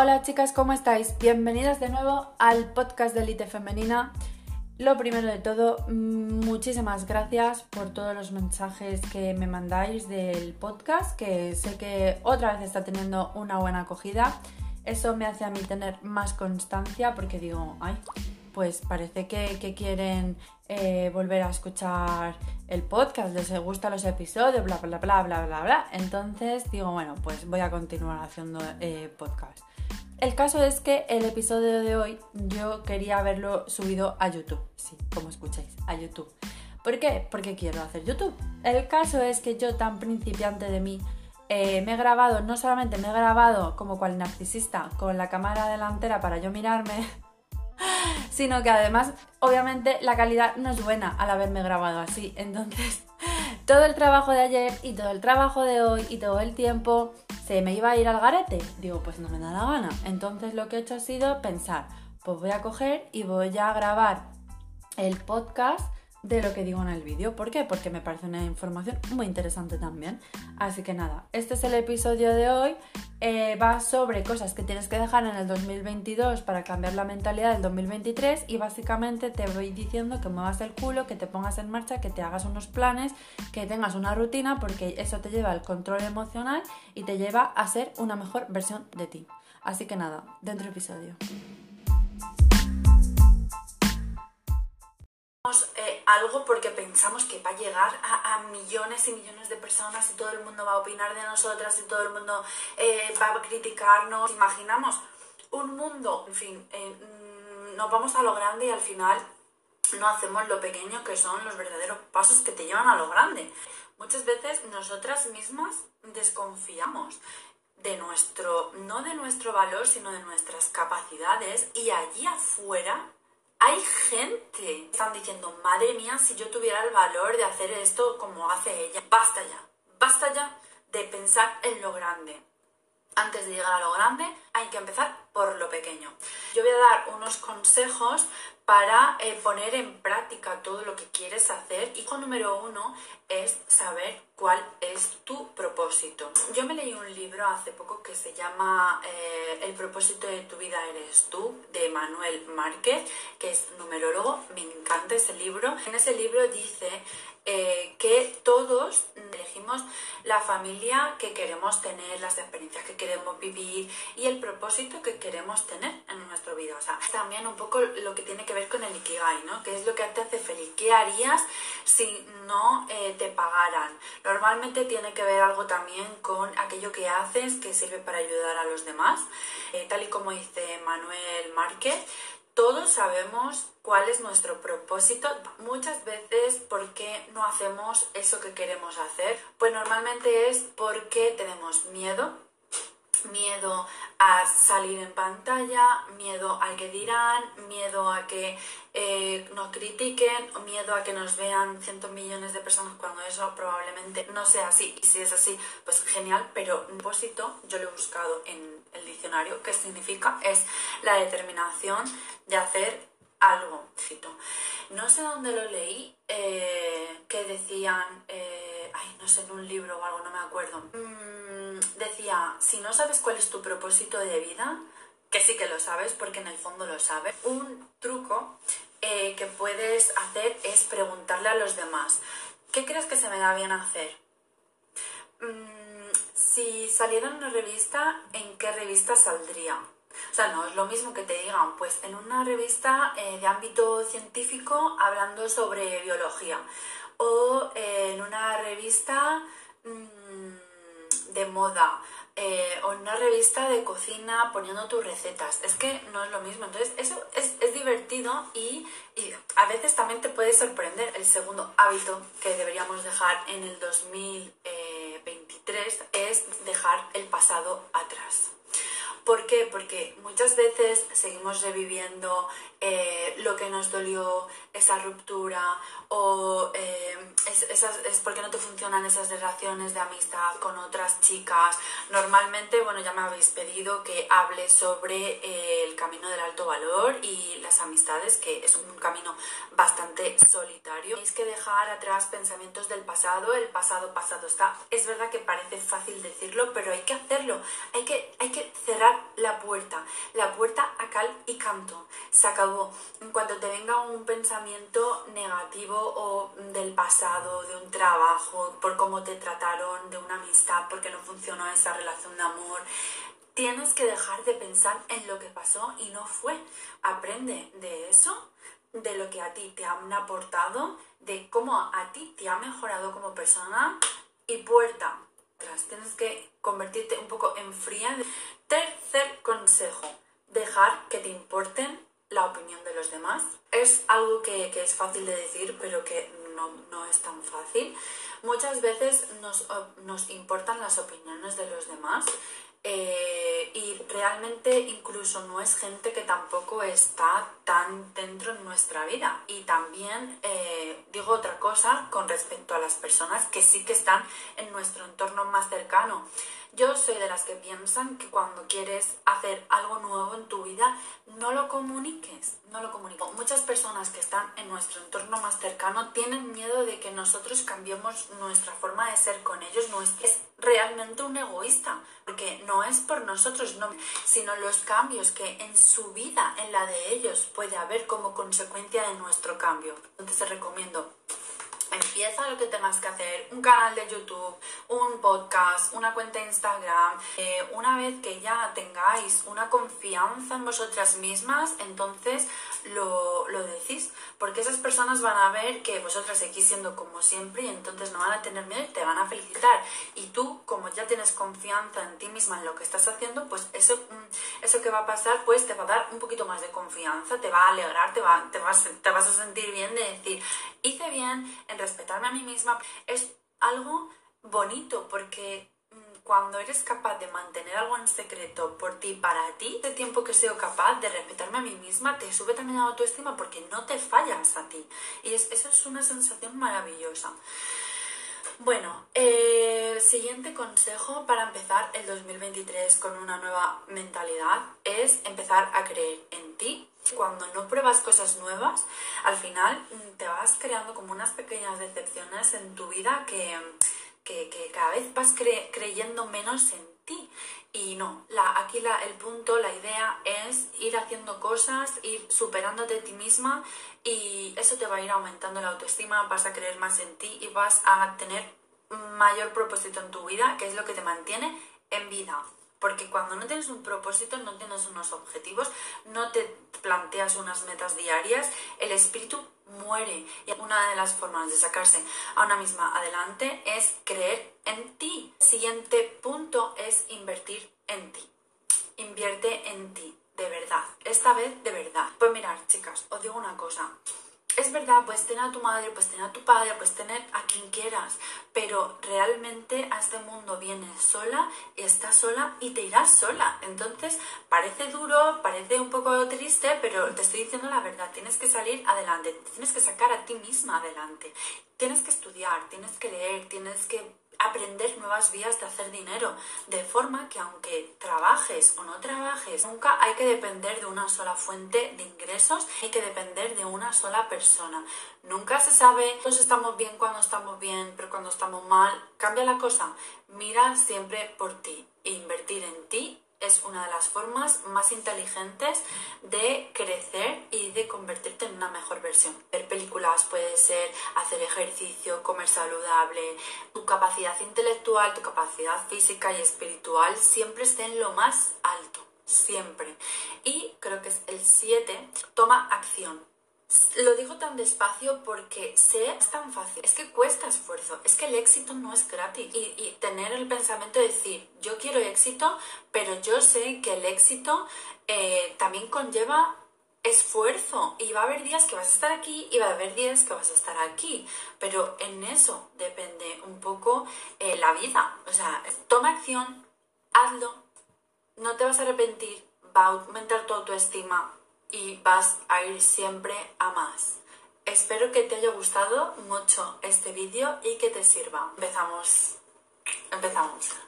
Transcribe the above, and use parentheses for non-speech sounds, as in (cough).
Hola chicas, ¿cómo estáis? Bienvenidas de nuevo al podcast de Elite Femenina. Lo primero de todo, mm, muchísimas gracias por todos los mensajes que me mandáis del podcast, que sé que otra vez está teniendo una buena acogida. Eso me hace a mí tener más constancia porque digo, ay, pues parece que, quieren eh, volver a escuchar el podcast, les gustan los episodios, bla, bla, bla, bla, bla, bla. Entonces digo, bueno, pues voy a continuar haciendo eh, podcast. El caso es que el episodio de hoy yo quería haberlo subido a YouTube, sí, como escucháis, a YouTube. ¿Por qué? Porque quiero hacer YouTube. El caso es que yo tan principiante de mí eh, me he grabado, no solamente me he grabado como cual narcisista con la cámara delantera para yo mirarme, (laughs) sino que además obviamente la calidad no es buena al haberme grabado así. Entonces (laughs) todo el trabajo de ayer y todo el trabajo de hoy y todo el tiempo se me iba a ir al garete. Digo, pues no me da la gana. Entonces lo que he hecho ha sido pensar, pues voy a coger y voy a grabar el podcast de lo que digo en el vídeo. ¿Por qué? Porque me parece una información muy interesante también. Así que nada, este es el episodio de hoy. Eh, va sobre cosas que tienes que dejar en el 2022 para cambiar la mentalidad del 2023 y básicamente te voy diciendo que muevas el culo, que te pongas en marcha, que te hagas unos planes, que tengas una rutina porque eso te lleva al control emocional y te lleva a ser una mejor versión de ti. Así que nada, dentro episodio. Eh, algo porque pensamos que va a llegar a, millones y millones de personas y todo el mundo va a opinar de nosotras y todo el mundo eh, va a criticarnos. Imaginamos un mundo, en fin, eh, mm, nos vamos a lo grande y al final no hacemos lo pequeño que son los verdaderos pasos que te llevan a lo grande. Muchas veces nosotras mismas desconfiamos de nuestro, no de nuestro valor, sino de nuestras capacidades y allí afuera hay gente que están diciendo, madre mía, si yo tuviera el valor de hacer esto como hace ella. Basta ya, basta ya de pensar en lo grande. Antes de llegar a lo grande hay que empezar por lo pequeño. Yo voy a dar unos consejos para eh, poner en práctica todo lo que quieres hacer. Hijo número uno es saber cuál es tu propósito. Yo me leí un libro hace poco que se llama eh, El propósito de tu vida eres tú, de Manuel Márquez, que es numerólogo. Me encanta ese libro. En ese libro dice eh, que todos elegimos la familia que queremos tener, las experiencias que queremos vivir y el propósito que queremos tener en nuestra vida. O sea, también un poco lo que tiene que ver con el Ikigai, ¿no? ¿Qué es lo que te hace feliz? ¿Qué harías si no eh, te pagaran? Normalmente tiene que ver algo también con aquello que haces que sirve para ayudar a los demás. Eh, tal y como dice Manuel Márquez, todos sabemos cuál es nuestro propósito. Muchas veces, ¿por qué no hacemos eso que queremos hacer? Pues normalmente es porque tenemos miedo, miedo a salir en pantalla, miedo a que dirán, miedo a que eh, nos critiquen, miedo a que nos vean cientos millones de personas cuando eso probablemente no sea así. Y si es así, pues genial, pero propósito yo lo he buscado en el diccionario, que significa es la determinación de hacer algo. No sé dónde lo leí, eh, que decían, eh, ay, no sé, en un libro o algo, no me acuerdo. Mm, decía, si no sabes cuál es tu propósito de vida, que sí que lo sabes, porque en el fondo lo sabes, un truco eh, que puedes hacer es preguntarle a los demás, ¿qué crees que se me da bien hacer? Mm, si saliera en una revista, ¿en qué revista saldría? O sea, no es lo mismo que te digan, pues en una revista eh, de ámbito científico hablando sobre biología o eh, en una revista mm, de moda eh, o en una revista de cocina poniendo tus recetas. Es que no es lo mismo. Entonces, eso es, divertido y, a veces también te puede sorprender el segundo hábito que deberíamos dejar en el 2000 es dejar el pasado atrás. ¿Por qué? Porque muchas veces seguimos reviviendo eh, lo que nos dolió, esa ruptura o eh, es, es porque no te funcionan esas relaciones de amistad con otras chicas. Normalmente, bueno, ya me habéis pedido que hable sobre eh, el camino del alto valor y las amistades, que es un camino bastante solitario. Tenéis que dejar atrás pensamientos del pasado, el pasado pasado está. Es verdad que parece fácil decirlo, pero hay que hacerlo. Hay que, hay que cerrar la puerta, la puerta a cal y canto. Se acabó. En cuanto te venga un pensamiento negativo o del pasado, de un trabajo, por cómo te trataron, de una amistad, porque no funcionó esa relación de amor. Tienes que dejar de pensar en lo que pasó y no fue. Aprende de eso, de lo que a ti te han aportado, de cómo a ti te ha mejorado como persona y puerta. Tienes que convertirte un poco en fría. Tercer consejo, dejar que te importen la opinión de los demás. Es algo que, es fácil de decir, pero que no, no es tan fácil. Muchas veces nos, nos importan las opiniones de los demás eh, realmente incluso no es gente que tampoco está tan dentro en nuestra vida. Y también eh, digo otra cosa con respecto a las personas que sí que están en nuestro entorno más cercano. Yo soy de las que piensan que cuando quieres hacer algo nuevo en tu vida, no lo comuniques, no lo comuniques. Muchas personas que están en nuestro entorno más cercano tienen miedo de que nosotros cambiemos nuestra forma de ser con ellos. Es, realmente un egoísta, porque no es por nosotros, no, sino los cambios que en su vida, en la de ellos, puede haber como consecuencia de nuestro cambio. Entonces recomiendo empieza lo que tengas que hacer, un canal de YouTube, un podcast, una cuenta de Instagram. Eh, una vez que ya tengáis una confianza en vosotras mismas, entonces lo, lo, decís, porque esas personas van a ver que vosotras seguís siendo como siempre y entonces no van a tener miedo y te van a felicitar. Y tú, como ya tienes confianza en ti misma, en lo que estás haciendo, pues eso, mm, eso que va a pasar, pues te va a dar un poquito más de confianza, te va a alegrar, te, va, te, vas, te vas a sentir bien de decir, hice bien respetarme a mí misma. Es algo bonito porque cuando eres capaz de mantener algo en secreto por ti, para ti, de tiempo que sea capaz de respetarme a mí misma, te sube también la autoestima porque no te fallas a ti. Y es, eso es una sensación maravillosa. Bueno, el eh, siguiente consejo para empezar el 2023 con una nueva mentalidad es empezar a creer en. Cuando no pruebas cosas nuevas, al final mm, te vas creando como unas pequeñas decepciones en tu vida que que, cada vez vas creyendo menos en ti. Y no, la, aquí la, el punto, la idea es ir haciendo cosas, ir superándote a ti misma y eso te va a ir aumentando la autoestima, vas a creer más en ti y vas a tener mayor propósito en tu vida, que es lo que te mantiene en vida. Porque cuando no tienes un propósito, no tienes unos objetivos, no te planteas unas metas diarias, el espíritu muere. Y una de las formas de sacarse a una misma adelante es creer en ti. siguiente punto es invertir en ti. Invierte en ti, de verdad. Esta vez de verdad. Pues mirar, chicas, os digo una cosa es verdad, puedes tener a tu madre, puedes tener a tu padre, puedes tener a quien quieras, pero realmente a este mundo vienes sola estás sola y te irás sola. Entonces, parece duro, parece un poco triste, pero te estoy diciendo la verdad, tienes que salir adelante, tienes que sacar a ti misma adelante. Tienes que estudiar, tienes que leer, tienes que aprender nuevas vías de hacer dinero, de forma que aunque trabajes o no trabajes, nunca hay que depender de una sola fuente de ingresos, hay que depender de una sola persona. Nunca se sabe, todos estamos bien cuando estamos bien, pero cuando estamos mal, cambia la cosa. Mira siempre por ti e invertir en ti es una de las formas más inteligentes de crecer y de convertirte en una mejor versión. Puede ser hacer ejercicio, comer saludable, tu capacidad intelectual, tu capacidad física y espiritual siempre esté en lo más alto, siempre. Y creo que es el 7, toma acción. Lo digo tan despacio porque sé es tan fácil, es que cuesta esfuerzo, es que el éxito no es gratis y, tener el pensamiento de decir yo quiero éxito, pero yo sé que el éxito eh, también conlleva esfuerzo y va a haber días que vas a estar aquí y va a haber días que vas a estar aquí, pero en eso depende un poco eh, la vida, o sea, toma acción, hazlo, no te vas a arrepentir, va a aumentar tu autoestima, y vas a ir siempre a más. Espero que te haya gustado mucho este vídeo y que te sirva. Empezamos. Empezamos.